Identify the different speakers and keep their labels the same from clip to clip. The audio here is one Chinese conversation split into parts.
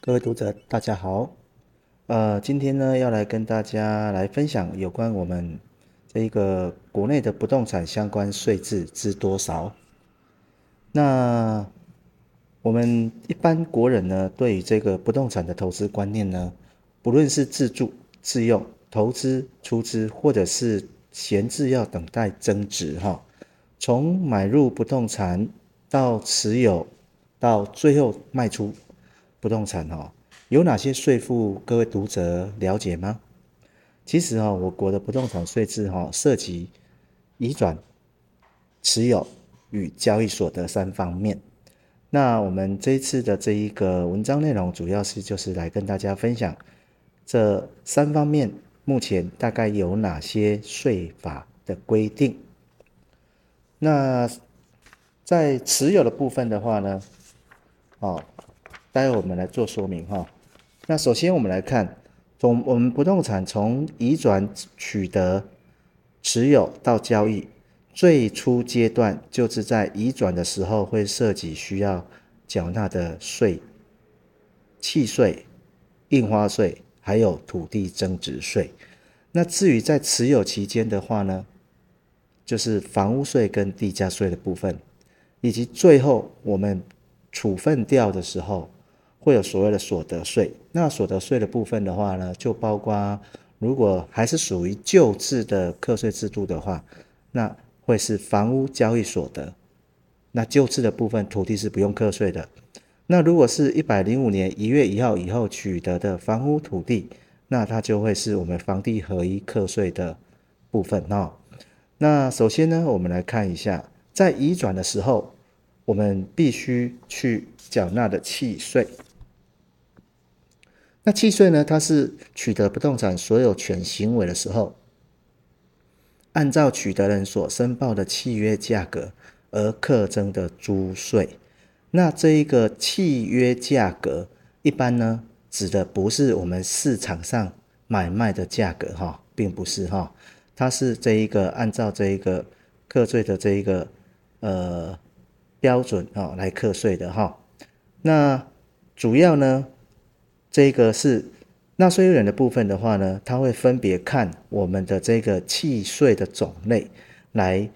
Speaker 1: 各位读者，大家好。呃，今天呢，要来跟大家来分享有关我们这一个国内的不动产相关税制知多少。那我们一般国人呢，对于这个不动产的投资观念呢，不论是自住、自用、投资、出资，或者是闲置要等待增值，哈，从买入不动产到持有，到最后卖出。不动产哈，有哪些税负？各位读者了解吗？其实哈，我国的不动产税制哈，涉及移转、持有与交易所得三方面。那我们这一次的这一个文章内容，主要是就是来跟大家分享这三方面目前大概有哪些税法的规定。那在持有的部分的话呢，哦。待会我们来做说明哈。那首先我们来看，从我们不动产从移转取得、持有到交易，最初阶段就是在移转的时候会涉及需要缴纳的税、契税、印花税，还有土地增值税。那至于在持有期间的话呢，就是房屋税跟地价税的部分，以及最后我们处分掉的时候。会有所谓的所得税，那所得税的部分的话呢，就包括如果还是属于旧制的课税制度的话，那会是房屋交易所得。那旧制的部分土地是不用课税的。那如果是一百零五年一月一号以后取得的房屋土地，那它就会是我们房地合一课税的部分哦。那首先呢，我们来看一下，在移转的时候，我们必须去缴纳的契税。那契税呢？它是取得不动产所有权行为的时候，按照取得人所申报的契约价格而课征的租税。那这一个契约价格，一般呢指的不是我们市场上买卖的价格哈，并不是哈，它是这一个按照这一个课税的这一个呃标准啊来课税的哈。那主要呢？这个是纳税人的部分的话呢，他会分别看我们的这个契税的种类来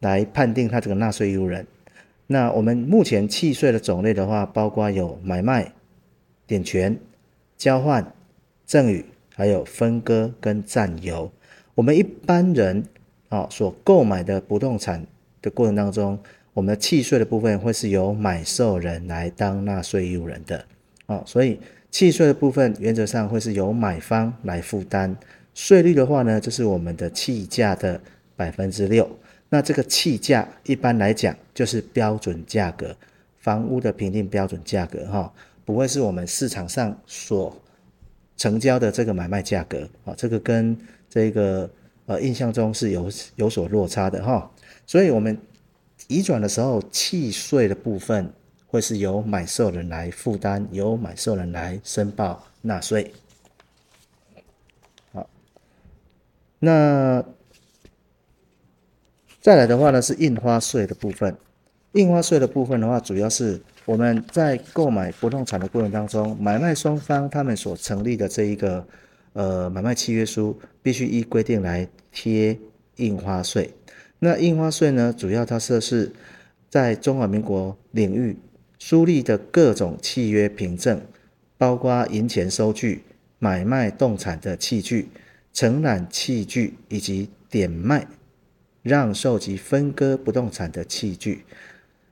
Speaker 1: 来判定他这个纳税义务人。那我们目前契税的种类的话，包括有买卖、点权、交换、赠与，还有分割跟占有。我们一般人啊所购买的不动产的过程当中，我们的契税的部分会是由买受人来当纳税义务人的啊，所以。契税的部分原则上会是由买方来负担，税率的话呢，就是我们的契价的百分之六。那这个契价一般来讲就是标准价格，房屋的评定标准价格哈，不会是我们市场上所成交的这个买卖价格啊，这个跟这个呃印象中是有有所落差的哈。所以我们移转的时候，契税的部分。会是由买受人来负担，由买受人来申报纳税。好，那再来的话呢，是印花税的部分。印花税的部分的话，主要是我们在购买不动产的过程当中，买卖双方他们所成立的这一个呃买卖契约书，必须依规定来贴印花税。那印花税呢，主要它设是在中华民国领域。书立的各种契约凭证，包括银钱收据、买卖动产的契据、承揽契据以及点卖、让售及分割不动产的器具。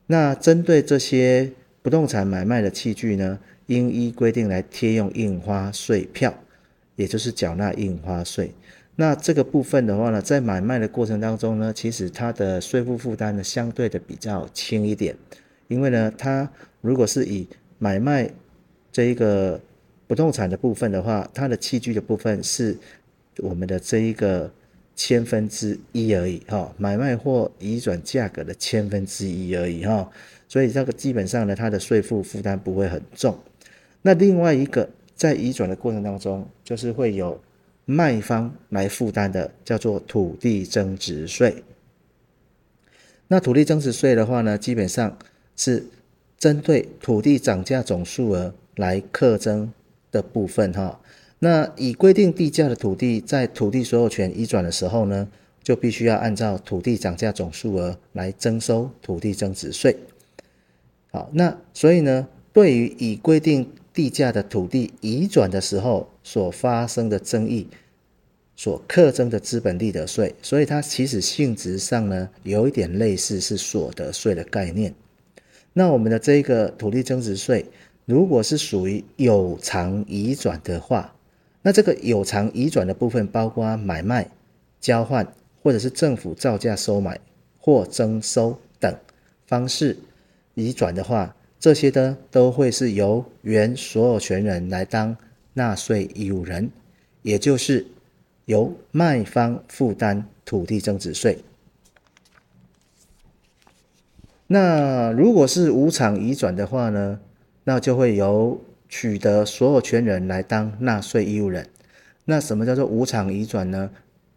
Speaker 1: 那针对这些不动产买卖的器具呢，应依规定来贴用印花税票，也就是缴纳印花税。那这个部分的话呢，在买卖的过程当中呢，其实它的税负负担呢，相对的比较轻一点。因为呢，它如果是以买卖这一个不动产的部分的话，它的器具的部分是我们的这一个千分之一而已哈，买卖或移转价格的千分之一而已哈，所以这个基本上呢，它的税负负担不会很重。那另外一个在移转的过程当中，就是会有卖方来负担的，叫做土地增值税。那土地增值税的话呢，基本上是针对土地涨价总数额来课征的部分哈。那已规定地价的土地在土地所有权移转的时候呢，就必须要按照土地涨价总数额来征收土地增值税。好，那所以呢，对于已规定地价的土地移转的时候所发生的争议，所课征的资本利得税，所以它其实性质上呢，有一点类似是所得税的概念。那我们的这个土地增值税，如果是属于有偿移转的话，那这个有偿移转的部分，包括买卖、交换，或者是政府造价收买或征收等方式。移转的话，这些呢都会是由原所有权人来当纳税义务人，也就是由卖方负担土地增值税。那如果是无偿移转的话呢，那就会由取得所有权人来当纳税义务人。那什么叫做无偿移转呢？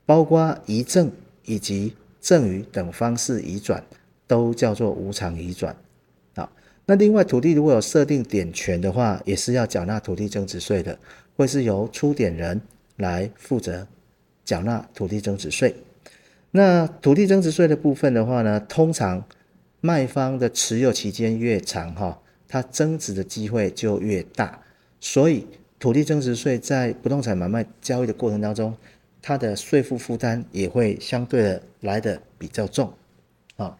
Speaker 1: 包括遗赠以及赠与等方式移转，都叫做无偿移转。那另外，土地如果有设定点权的话，也是要缴纳土地增值税的，会是由出典人来负责缴纳土地增值税。那土地增值税的部分的话呢，通常卖方的持有期间越长，哈，它增值的机会就越大，所以土地增值税在不动产买卖交易的过程当中，它的税负负担也会相对的来的比较重。啊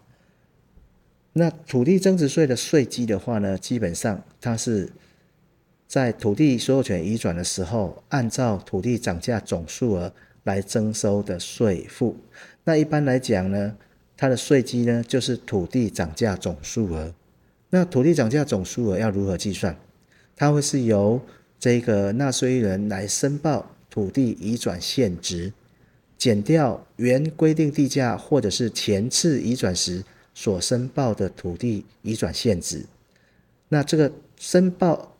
Speaker 1: 那土地增值税的税基的话呢，基本上它是在土地所有权移转的时候，按照土地涨价总数额来征收的税负。那一般来讲呢，它的税基呢就是土地涨价总数额。那土地涨价总数额要如何计算？它会是由这个纳税人来申报土地移转现值，减掉原规定地价或者是前次移转时。所申报的土地移转现值，那这个申报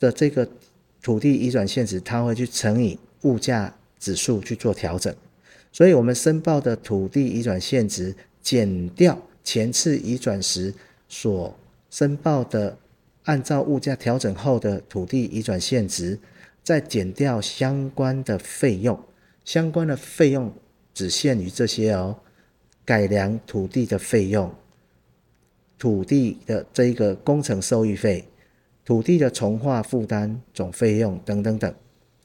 Speaker 1: 的这个土地移转现值，它会去乘以物价指数去做调整，所以我们申报的土地移转现值减掉前次移转时所申报的按照物价调整后的土地移转现值，再减掉相关的费用，相关的费用只限于这些哦。改良土地的费用，土地的这一个工程收益费，土地的从化负担总费用等等等，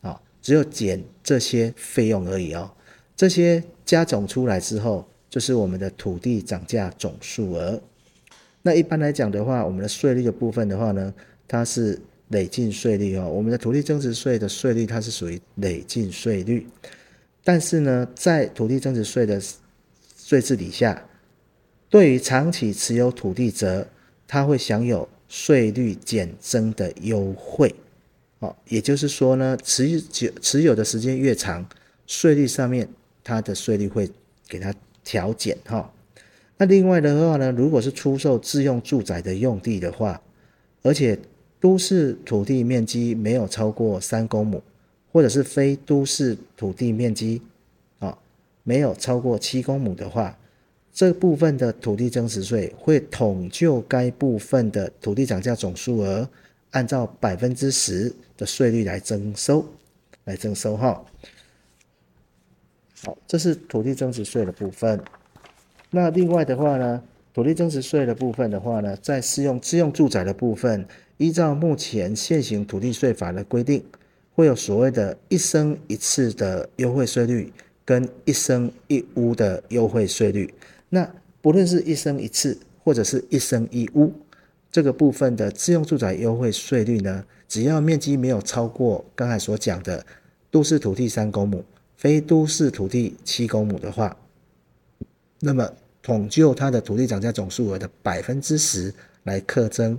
Speaker 1: 啊，只有减这些费用而已哦。这些加总出来之后，就是我们的土地涨价总数额。那一般来讲的话，我们的税率的部分的话呢，它是累进税率哦。我们的土地增值税的税率它是属于累进税率，但是呢，在土地增值税的税制底下，对于长期持有土地者，他会享有税率减征的优惠。哦，也就是说呢，持久持有的时间越长，税率上面它的税率会给它调减哈。那另外的话呢，如果是出售自用住宅的用地的话，而且都市土地面积没有超过三公亩，或者是非都市土地面积啊。没有超过七公亩的话，这部分的土地增值税会统就该部分的土地涨价总数额，按照百分之十的税率来征收，来征收哈。好，这是土地增值税的部分。那另外的话呢，土地增值税的部分的话呢，在适用自用住宅的部分，依照目前现行土地税法的规定，会有所谓的一生一次的优惠税率。跟一生一屋的优惠税率，那不论是一生一次或者是一生一屋，这个部分的自用住宅优惠税率呢，只要面积没有超过刚才所讲的都市土地三公亩，非都市土地七公亩的话，那么统就它的土地涨价总数额的百分之十来课征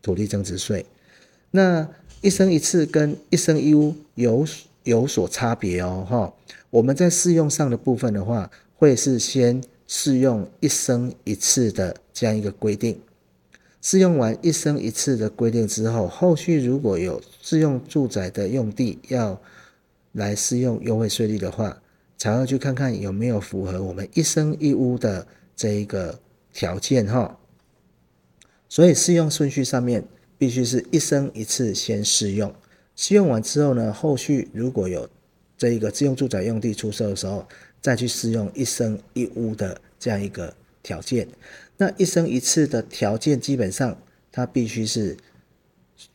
Speaker 1: 土地增值税。那一生一次跟一生一屋有有所差别哦，哈。我们在适用上的部分的话，会是先适用一生一次的这样一个规定。适用完一生一次的规定之后，后续如果有适用住宅的用地要来适用优惠税率的话，才要去看看有没有符合我们一生一屋的这一个条件哈。所以适用顺序上面必须是一生一次先适用，适用完之后呢，后续如果有这一个自用住宅用地出售的时候，再去适用一生一屋的这样一个条件。那一生一次的条件基本上它必须是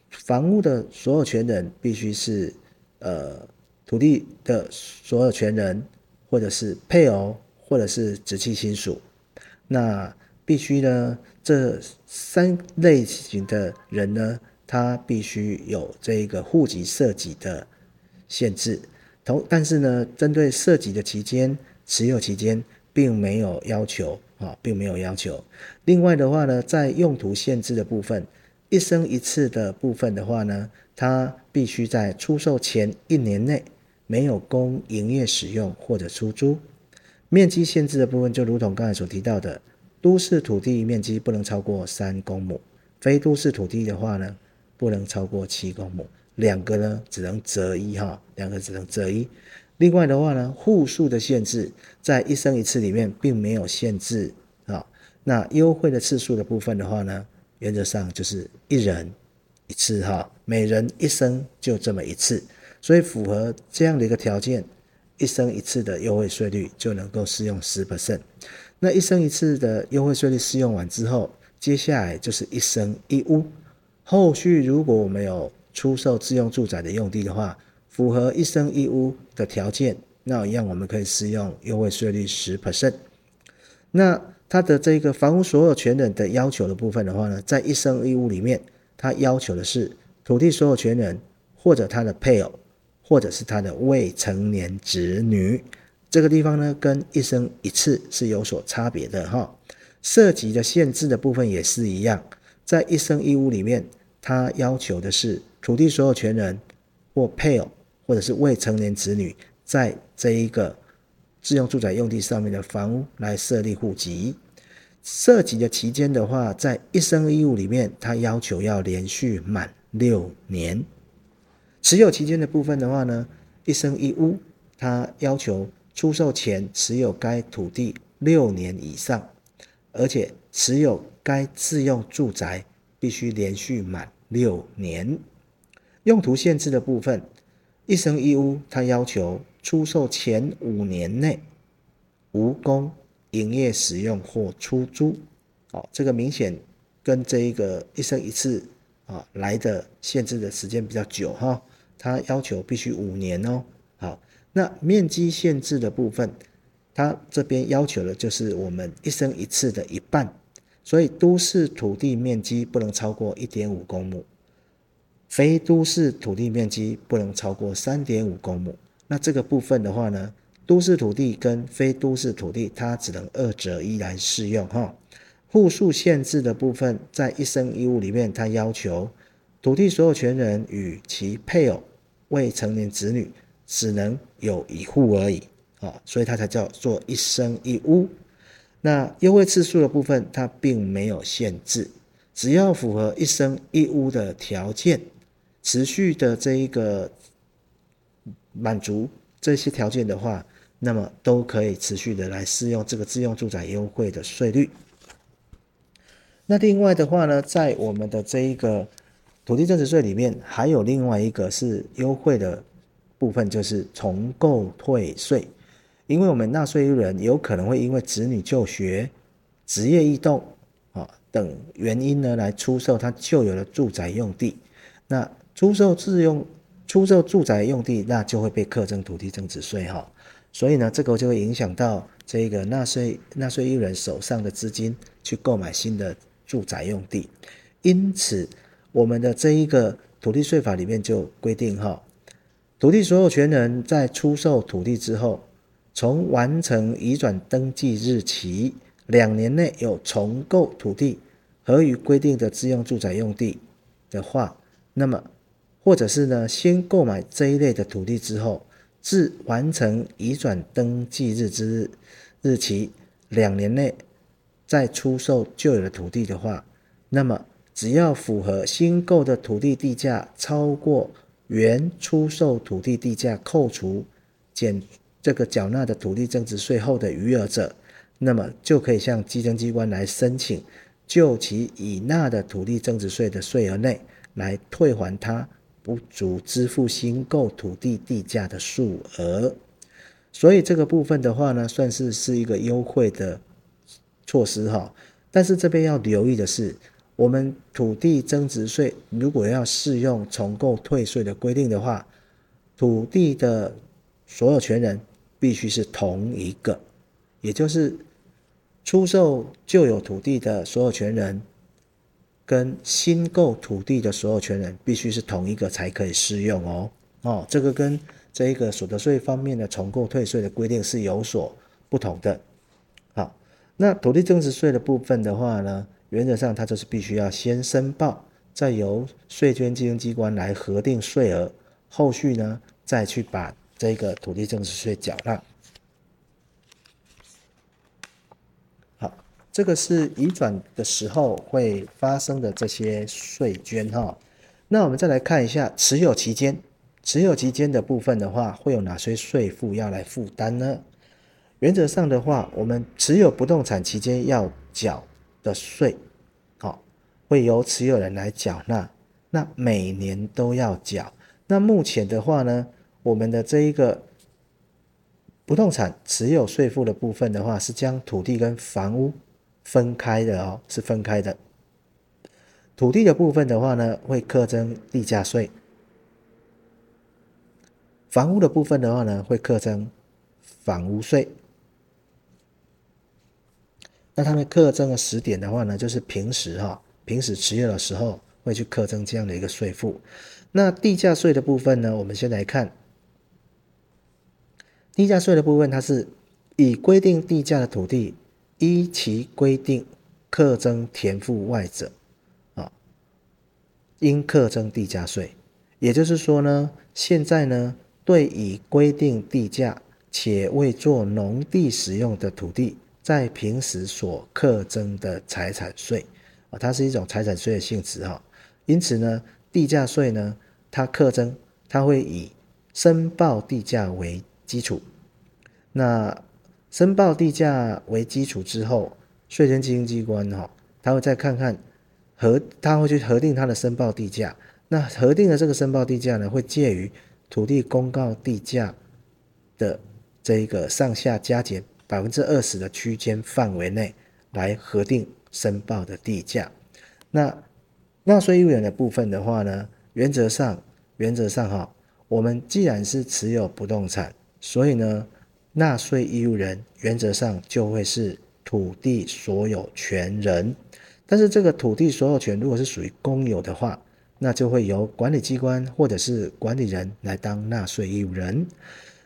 Speaker 1: 房屋的所有权人必须是呃土地的所有权人，或者是配偶，或者是直系亲属。那必须呢，这三类型的人呢，他必须有这个户籍设籍的限制。同但是呢，针对设籍的期间、持有期间，并没有要求啊，并没有要求。另外的话呢，在用途限制的部分，一生一次的部分的话呢，它必须在出售前一年内没有供营业使用或者出租。面积限制的部分，就如同刚才所提到的，都市土地面积不能超过三公亩，非都市土地的话呢，不能超过七公亩。两个呢，只能择一哈，两个只能择一。另外的话呢，户数的限制，在一生一次里面并没有限制啊。那优惠的次数的部分的话呢，原则上就是一人一次哈，每人一生就这么一次。所以符合这样的一个条件，一生一次的优惠税率就能够适用十 percent。那一生一次的优惠税率适用完之后，接下来就是一生一屋。后续如果我们有出售自用住宅的用地的话，符合一生一屋的条件，那一样我们可以适用优惠税率十 percent。那它的这个房屋所有权人的要求的部分的话呢，在一生一屋里面，它要求的是土地所有权人或者他的配偶，或者是他的未成年子女。这个地方呢，跟一生一次是有所差别的哈。涉及的限制的部分也是一样，在一生一屋里面，它要求的是。土地所有权人或配偶，或者是未成年子女，在这一个自用住宅用地上面的房屋来设立户籍。涉及的期间的话，在一生一屋里面，它要求要连续满六年。持有期间的部分的话呢，一生一屋，它要求出售前持有该土地六年以上，而且持有该自用住宅必须连续满六年。用途限制的部分，一生一屋，它要求出售前五年内无供营业使用或出租。哦，这个明显跟这一个一生一次啊来的限制的时间比较久哈，它要求必须五年哦。好，那面积限制的部分，它这边要求的就是我们一生一次的一半，所以都市土地面积不能超过一点五公亩。非都市土地面积不能超过三点五公亩，那这个部分的话呢，都市土地跟非都市土地它只能二择一来适用哈。户数限制的部分，在一生一屋里面，它要求土地所有权人与其配偶、未成年子女只能有一户而已啊，所以它才叫做一生一屋。那优惠次数的部分，它并没有限制，只要符合一生一屋的条件。持续的这一个满足这些条件的话，那么都可以持续的来适用这个自用住宅优惠的税率。那另外的话呢，在我们的这一个土地增值税里面，还有另外一个是优惠的部分，就是重购退税。因为我们纳税人有可能会因为子女就学、职业异动啊等原因呢，来出售他旧有的住宅用地，那。出售自用、出售住宅用地，那就会被课征土地增值税哈。所以呢，这个就会影响到这个纳税纳税义人手上的资金去购买新的住宅用地。因此，我们的这一个土地税法里面就规定哈，土地所有权人在出售土地之后，从完成移转登记日起两年内有重购土地和与规定的自用住宅用地的话，那么或者是呢，先购买这一类的土地之后，自完成移转登记日之日日起两年内再出售旧有的土地的话，那么只要符合新购的土地地价超过原出售土地地价扣除减这个缴纳的土地增值税后的余额者，那么就可以向稽征机关来申请，就其已纳的土地增值税的税额内来退还他不足支付新购土地地价的数额。所以这个部分的话呢，算是是一个优惠的措施哈。但是这边要留意的是，我们土地增值税如果要适用重购退税的规定的话，土地的所有权人必须是同一个，也就是出售旧有土地的所有权人跟新购土地的所有权人必须是同一个才可以适用哦。哦，这个跟这一个所得税方面的重购退税的规定是有所不同的。好，那土地增值税的部分的话呢，原则上它就是必须要先申报，再由税捐稽征机关来核定税额。后续呢，再去把这个土地增值税缴纳。好，这个是移转的时候会发生的这些税捐哈。那我们再来看一下持有期间，持有期间的部分的话，会有哪些税负要来负担呢？原则上的话，我们持有不动产期间要缴的税，好，会由持有人来缴纳，那每年都要缴。那目前的话呢，我们的这一个不动产持有税负的部分的话，是将土地跟房屋分开的哦，是分开的。土地的部分的话呢，会课征地价税；房屋的部分的话呢，会课征房屋税。那他们课征的时点的话呢，就是平时哈，平时持有的时候会去课征这样的一个税负。那地价税的部分呢？我们先来看地价税的部分，它是以规定地价的土地，依其规定课征田赋外者，啊，应课征地价税。也就是说呢，现在呢，对已规定地价且未作农地使用的土地，在平时所课征的财产税，啊，它是一种财产税的性质哈。因此呢。地价税呢，它课征，它会以申报地价为基础。那申报地价为基础之后，税捐稽征机关哈，他会再看看核，他会去核定它的申报地价。那核定的这个申报地价呢，会介于土地公告地价的这一个上下加减百分之二十的区间范围内来核定申报的地价。那纳税义务人的部分的话呢，原则上，原则上哈，我们既然是持有不动产，所以呢，纳税义务人原则上就会是土地所有权人。但是这个土地所有权如果是属于公有的话，那就会由管理机关或者是管理人来当纳税义务人。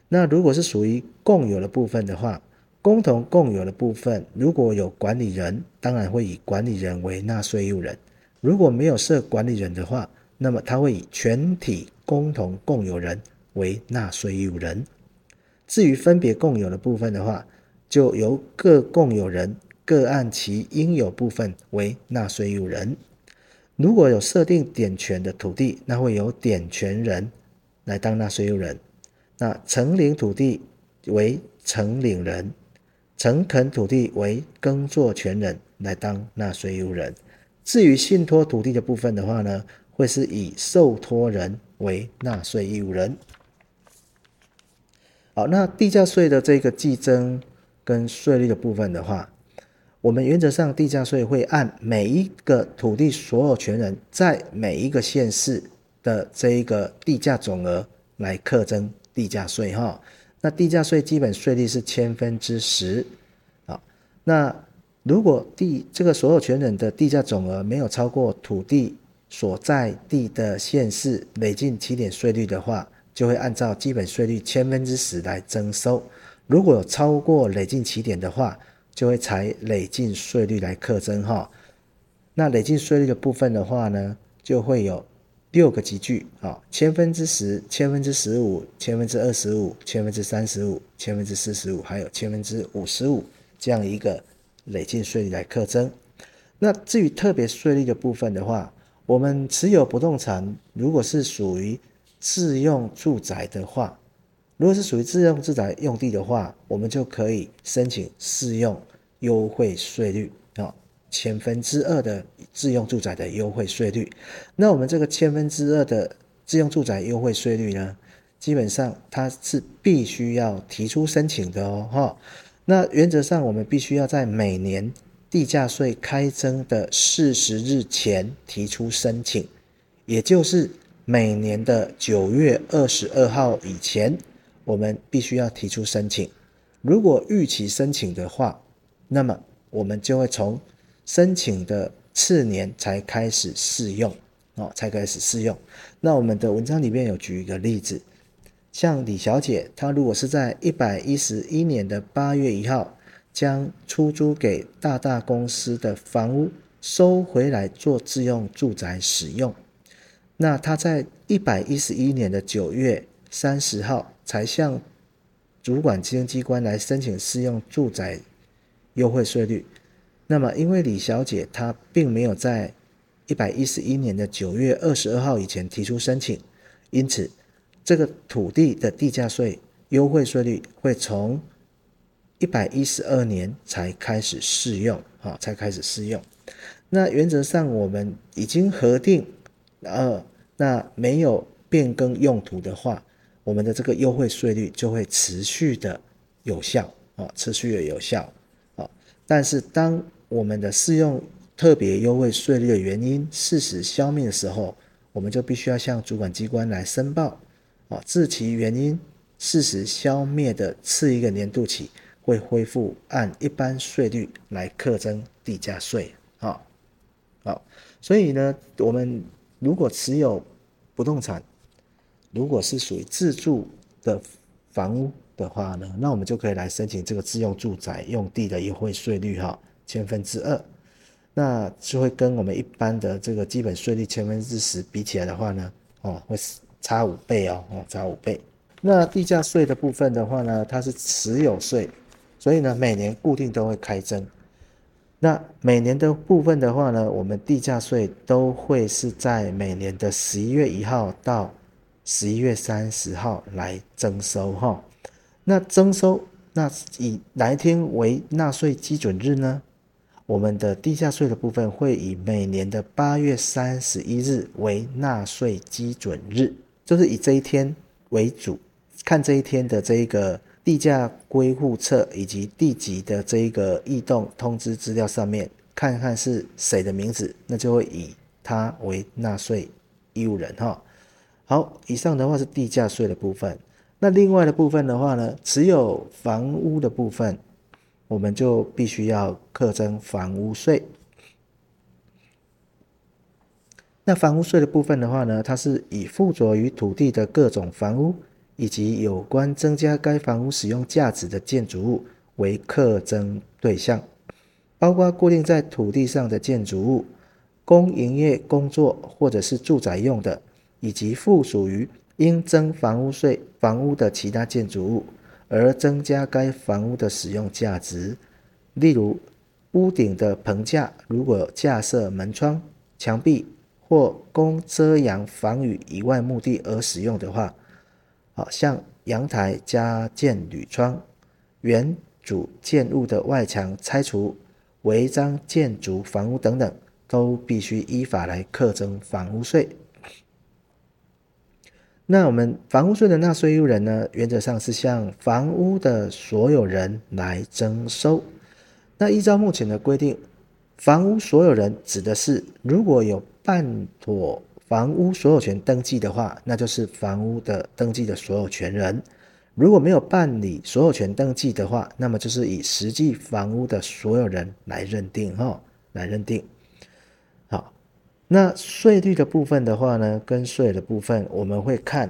Speaker 1: 那如果是属于共有的部分的话，共同共有的部分如果有管理人，当然会以管理人为纳税义务人。如果没有设管理人的话，那么他会以全体共同共有人为纳税义务人。至于分别共有的部分的话，就由各共有人各按其应有部分为纳税义务人。如果有设定点权的土地，那会由点权人来当纳税义务人。那承领土地为承领人，承垦土地为耕作权人来当纳税义务人。至于信托土地的部分的话呢，会是以受托人为纳税义务人。好，那地价税的这个计征跟税率的部分的话，我们原则上地价税会按每一个土地所有权人在每一个县市的这一个地价总额来课征地价税哈。那地价税基本税率是千分之十。啊，那。如果地这个所有权人的地价总额没有超过土地所在地的县市累进起点税率的话，就会按照基本税率千分之十来征收。如果超过累进起点的话，就会采累进税率来课征哈。那累进税率的部分的话呢，就会有六个级距啊，千分之十、千分之十五、千分之二十五、千分之三十五、千分之四十五，还有千分之五十五这样一个。累进税率来课征。那至于特别税率的部分的话，我们持有不动产，如果是属于自用住宅的话，如果是属于自用住宅用地的话，我们就可以申请适用优惠税率，千分之二的自用住宅的优惠税率。那我们这个千分之二的自用住宅优惠税率呢，基本上它是必须要提出申请的哦，哈。那原则上我们必须要在每年地价税开征的四十日前提出申请，也就是每年的九月二十二号以前，我们必须要提出申请。如果逾期申请的话，那么我们就会从申请的次年才开始适用，哦，才开始适用。那我们的文章里面有举一个例子。像李小姐，她如果是在一百一十一年的八月一号将出租给大大公司的房屋收回来做自用住宅使用，那她在一百一十一年的九月三十号才向主管经营机关来申请适用住宅优惠税率。那么，因为李小姐她并没有在一百一十一年的九月二十二号以前提出申请，因此。这个土地的地价税优惠税率会从一百一十二年才开始适用，啊，才开始适用。那原则上我们已经核定，呃，那没有变更用途的话，我们的这个优惠税率就会持续的有效，啊，持续的有效，啊。但是当我们的适用特别优惠税率的原因事实消灭的时候，我们就必须要向主管机关来申报。啊，自其原因事实消灭的次一个年度起，会恢复按一般税率来课征地价税。啊，好，所以呢，我们如果持有不动产，如果是属于自住的房屋的话呢，那我们就可以来申请这个自用住宅用地的优惠税率，哈，千分之二，那就会跟我们一般的这个基本税率千分之十比起来的话呢，哦，会。差五倍哦，哦，差五倍。那地价税的部分的话呢，它是持有税，所以呢，每年固定都会开征。那每年的部分的话呢，我们地价税都会是在每年的十一月一号到十一月三十号来征收哈。那征收，那以哪一天为纳税基准日呢？我们的地价税的部分会以每年的八月三十一日为纳税基准日。就是以这一天为主，看这一天的这一个地价归户册以及地籍的这一个异动通知资料上面，看看是谁的名字，那就会以他为纳税义务人哈。好，以上的话是地价税的部分。那另外的部分的话呢，持有房屋的部分，我们就必须要课征房屋税。那房屋税的部分的话呢，它是以附着于土地的各种房屋以及有关增加该房屋使用价值的建筑物为课征对象，包括固定在土地上的建筑物、供营业、工作或者是住宅用的，以及附属于应征房屋税房屋的其他建筑物，而增加该房屋的使用价值。例如，屋顶的棚架如果架设门窗、墙壁。或供遮阳防雨以外目的而使用的话，好像阳台加建铝窗，原主建物的外墙拆除，违章建筑房屋等等，都必须依法来课征房屋税。那我们房屋税的纳税义务人呢，原则上是向房屋的所有人来征收。那依照目前的规定，房屋所有人指的是如果有办妥房屋所有权登记的话，那就是房屋的登记的所有权人；如果没有办理所有权登记的话，那么就是以实际房屋的所有人来认定哈，来认定。那税率的部分的话呢，跟税的部分我们会看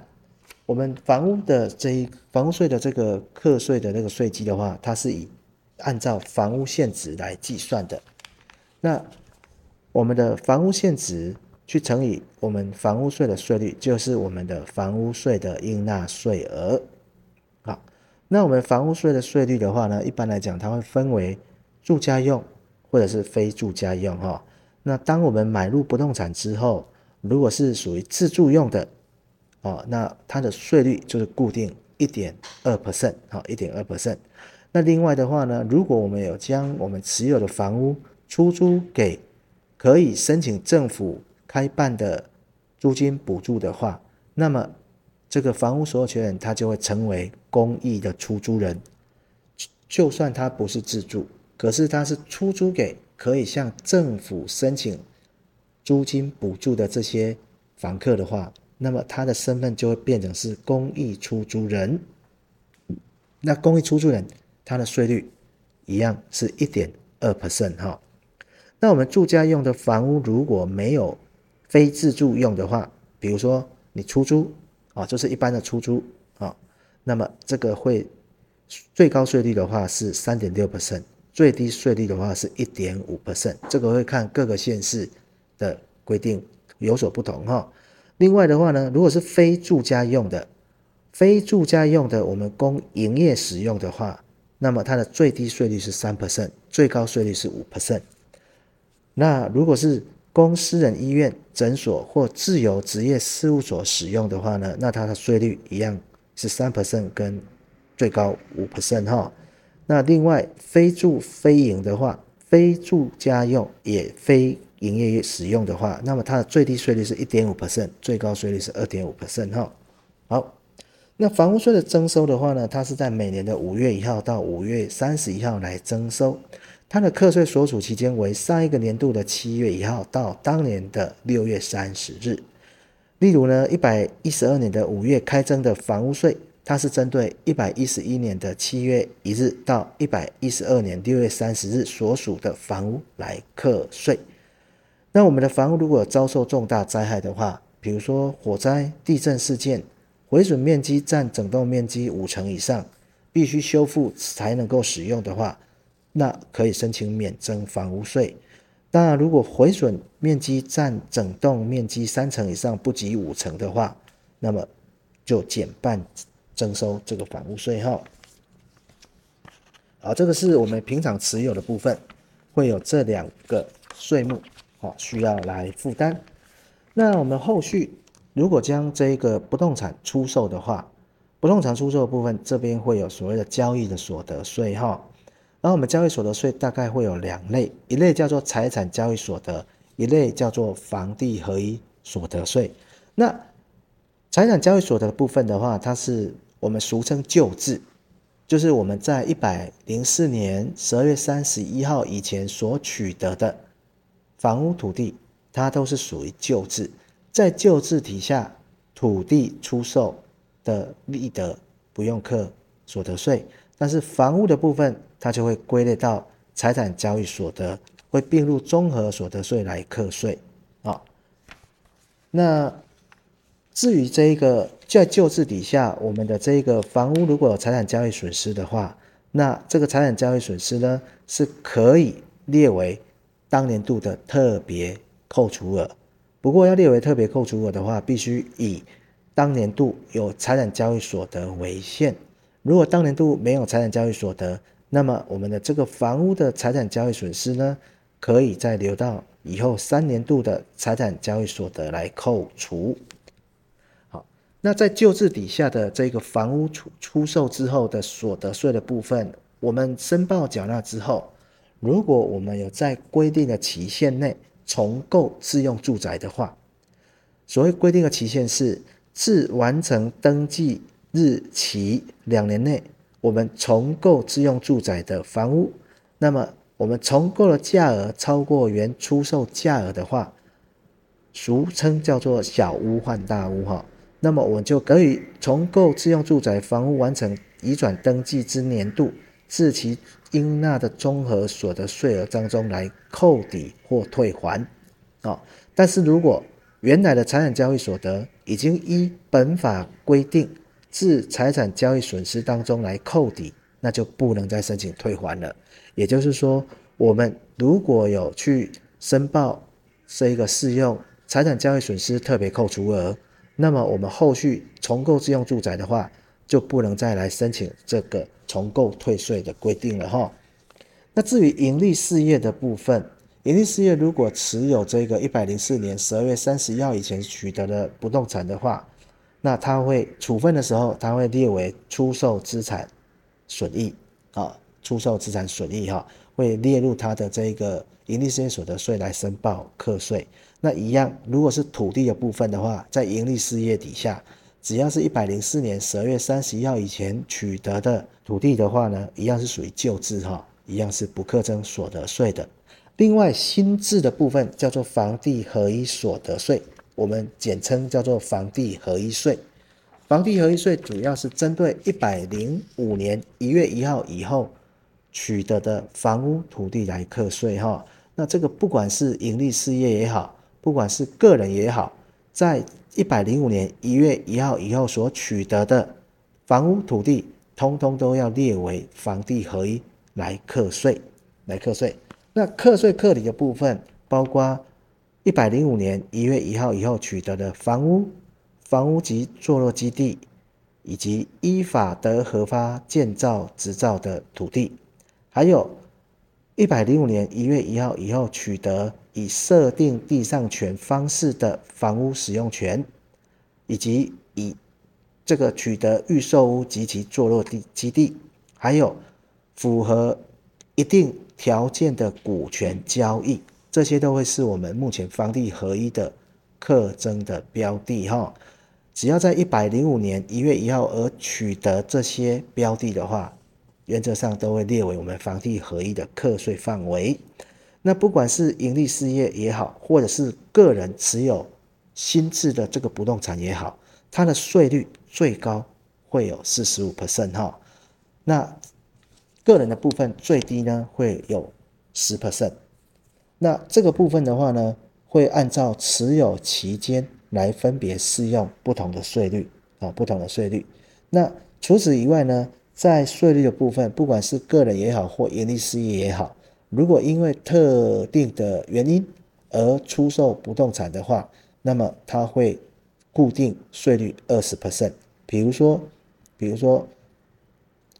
Speaker 1: 我们房屋的这一房屋税的这个课税的那个税基的话，它是以按照房屋现值来计算的。那我们的房屋现值去乘以我们房屋税的税率，就是我们的房屋税的应纳税额。好，那我们房屋税的税率的话呢，一般来讲，它会分为住家用或者是非住家用哈。那当我们买入不动产之后，如果是属于自住用的，哦，那它的税率就是固定一点二 percent，好，一点二 percent。那另外的话呢，如果我们有将我们持有的房屋出租给可以申请政府开办的租金补助的话，那么这个房屋所有权人他就会成为公益的出租人，就算他不是自住，可是他是出租给可以向政府申请租金补助的这些房客的话，那么他的身份就会变成是公益出租人。那公益出租人他的税率一样是一点二 percent 哈。那我们住家用的房屋如果没有非自住用的话，比如说你出租啊，就是一般的出租啊，那么这个会最高税率的话是三点六 percent，最低税率的话是一点五 percent，这个会看各个县市的规定有所不同哈。另外的话呢，如果是非住家用的，非住家用的我们供营业使用的话，那么它的最低税率是三 percent，最高税率是五 percent。那如果是供私人医院、诊所或自由职业事务所使用的话呢，那它的税率一样是三 percent 跟最高五 percent 哈。那另外非住非营的话，非住家用也非营业使用的话，那么它的最低税率是一点五 percent，最高税率是二点五 percent 哈。好。那房屋税的征收的话呢，它是在每年的五月一号到五月三十一号来征收，它的课税所处期间为上一个年度的七月一号到当年的六月三十日。例如呢，一百一十二年的五月开征的房屋税，它是针对一百一十一年的七月一日到一百一十二年六月三十日所属的房屋来课税。那我们的房屋如果遭受重大灾害的话，比如说火灾、地震事件。毁损面积占整栋面积五成以上，必须修复才能够使用的话，那可以申请免征房屋税。当然，如果毁损面积占整栋面积三成以上，不及五成的话，那么就减半征收这个房屋税哈。好，这个是我们平常持有的部分，会有这两个税目，好，需要来负担。那我们后续。如果将这个不动产出售的话，不动产出售的部分这边会有所谓的交易的所得税哈。然后我们交易所得税大概会有两类，一类叫做财产交易所得，一类叫做房地合一所得税。那财产交易所得的部分的话，它是我们俗称旧制，就是我们在一百零四年十二月三十一号以前所取得的房屋土地，它都是属于旧制。在旧制底下，土地出售的利得不用课所得税，但是房屋的部分，它就会归类到财产交易所得，会并入综合所得税来课税啊。那至于这一个在旧制底下，我们的这一个房屋如果有财产交易损失的话，那这个财产交易损失呢，是可以列为当年度的特别扣除额。不过要列为特别扣除额的话，必须以当年度有财产交易所得为限。如果当年度没有财产交易所得，那么我们的这个房屋的财产交易损失呢，可以再留到以后三年度的财产交易所得来扣除。那在旧制底下的这个房屋出出售之后的所得税的部分，我们申报缴纳之后，如果我们有在规定的期限内，重购自用住宅的话，所谓规定的期限是自完成登记日起两年内，我们重购自用住宅的房屋，那么我们重购的价额超过原出售价额的话，俗称叫做小屋换大屋哈，那么我们就可以从购自用住宅房屋完成移转登记之年度，自其应纳的综合所得税额当中来扣抵或退还，哦，但是如果原来的财产交易所得已经依本法规定自财产交易损失当中来扣抵，那就不能再申请退还了。也就是说，我们如果有去申报这一个适用财产交易损失特别扣除额，那么我们后续重购自用住宅的话，就不能再来申请这个。重购退税的规定了哈，那至于盈利事业的部分，盈利事业如果持有这个一百零四年十二月三十一号以前取得的不动产的话，那它会处分的时候，它会列为出售资产损益啊，出售资产损益哈，会列入它的这个盈利事业所得税来申报课税。那一样，如果是土地的部分的话，在盈利事业底下，只要是一百零四年十二月三十一号以前取得的土地的话呢，一样是属于旧制哈，一样是不课征所得税的。另外，新制的部分叫做房地合一所得税，我们简称叫做房地合一税。房地合一税主要是针对一百零五年一月一号以后取得的房屋土地来课税哈。那这个不管是盈利事业也好，不管是个人也好，在一百零五年一月一号以后所取得的房屋土地，通通都要列为房地合一来课税，来课税。那课税课抵的部分，包括一百零五年一月一号以后取得的房屋、房屋及坐落基地，以及依法得核发建造执照的土地，还有一百零五年一月一号以后取得以设定地上权方式的房屋使用权，以及以这个取得预售屋及其坐落地基地，还有符合一定条件的股权交易，这些都会是我们目前房地合一的特征的标的哈。只要在一百零五年一月一号而取得这些标的的话，原则上都会列为我们房地合一的课税范围。那不管是盈利事业也好，或者是个人持有新制的这个不动产也好，它的税率最高会有四十五 percent 哈。那个人的部分最低呢会有十 percent。那这个部分的话呢，会按照持有期间来分别适用不同的税率啊，不同的税率。那除此以外呢，在税率的部分，不管是个人也好，或营利事业也好。如果因为特定的原因而出售不动产的话，那么它会固定税率二十 percent。比如说，比如说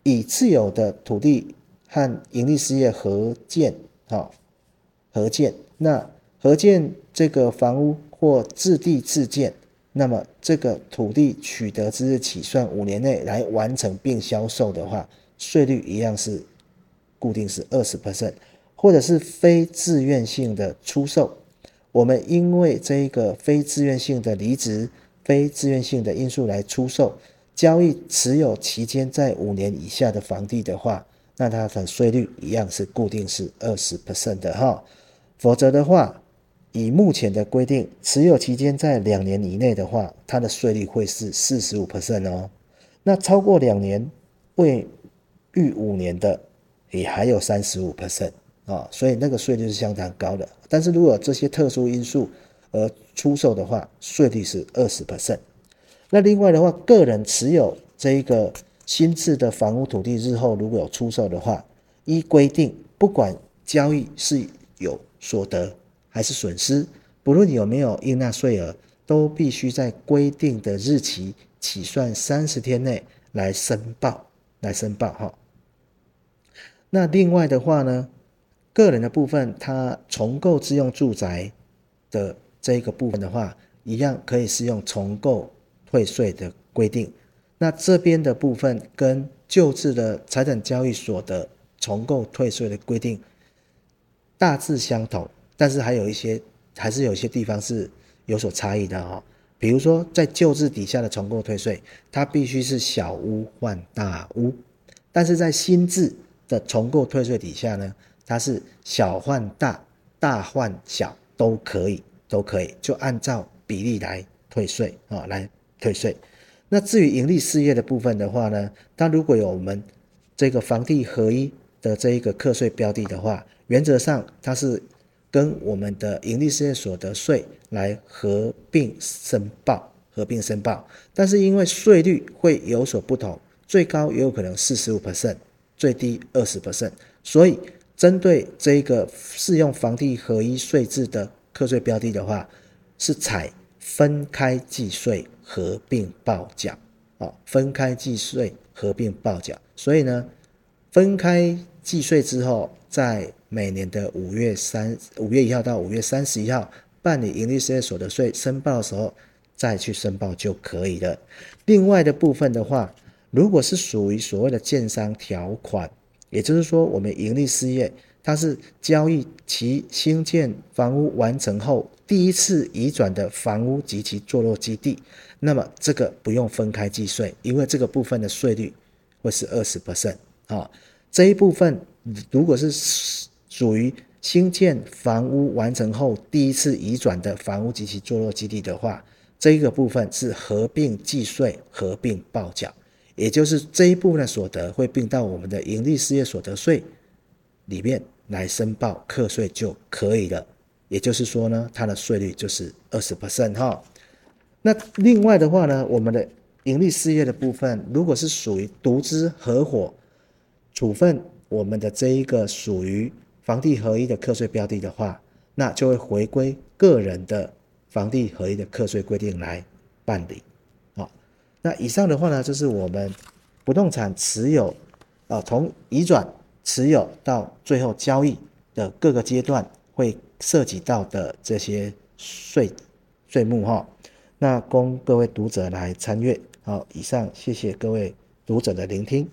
Speaker 1: 以自有的土地和营利事业合建，好，合建，那合建这个房屋或自地自建，那么这个土地取得之日起算五年内来完成并销售的话，税率一样是固定是二十 percent。或者是非自愿性的出售，我们因为这一个非自愿性的离职、非自愿性的因素来出售交易持有期间在五年以下的房地的话，那它的税率一样是固定是二十 percent 的哈。否则的话，以目前的规定，持有期间在两年以内的话，它的税率会是四十五 percent 哦。那超过两年未逾五年的，也还有三十五 percent。啊，所以那个税率是相当高的。但是如果这些特殊因素而出售的话，税率是二十 percent。那另外的话，个人持有这一个新制的房屋土地，日后如果有出售的话，依规定，不管交易是有所得还是损失，不论有没有应纳税额，都必须在规定的日期起算三十天内来申报，来申报哈。那另外的话呢？个人的部分，他重构自用住宅的这个部分的话，一样可以适用重构退税的规定。那这边的部分跟旧制的财产交易所得重构退税的规定大致相同，但是还有一些还是有一些地方是有所差异的哦。比如说，在旧制底下的重购退税，它必须是小屋换大屋，但是在新制的重购退税底下呢，它是小换大，大换小都可以，都可以，就按照比例来退税啊，来退税。那至于盈利事业的部分的话呢，它如果有我们这个房地合一的这一个课税标的的话，原则上它是跟我们的盈利事业所得税来合并申报，合并申报。但是因为税率会有所不同，最高也有可能四十五 percent，最低二十 percent，所以。针对这个适用房地合一税制的课税标的的话，是采分开计税、合并报缴哦，分开计税、合并报缴。所以呢，分开计税之后，在每年的五月三五月一号到五月三十一号办理营利事业所得税申报的时候，再去申报就可以了。另外的部分的话，如果是属于所谓的建商条款。也就是说，我们营利事业它是交易其兴建房屋完成后第一次移转的房屋及其坐落基地，那么这个不用分开计税，因为这个部分的税率会是二十 percent 啊。这一部分如果是属于新建房屋完成后第一次移转的房屋及其坐落基地的话，这一个部分是合并计税、合并报缴，也就是这一部分的所得会并到我们的盈利事业所得税里面来申报课税就可以了。也就是说呢，它的税率就是二十 percent 哈。那另外的话呢，我们的盈利事业的部分，如果是属于独资合伙处分我们的这一个属于房地合一的课税标的的话，那就会回归个人的房地合一的课税规定来办理。好，那以上的话呢，就是我们不动产持有啊，从移转持有到最后交易的各个阶段会涉及到的这些税税目哈。那供各位读者来参阅。好，以上谢谢各位读者的聆听。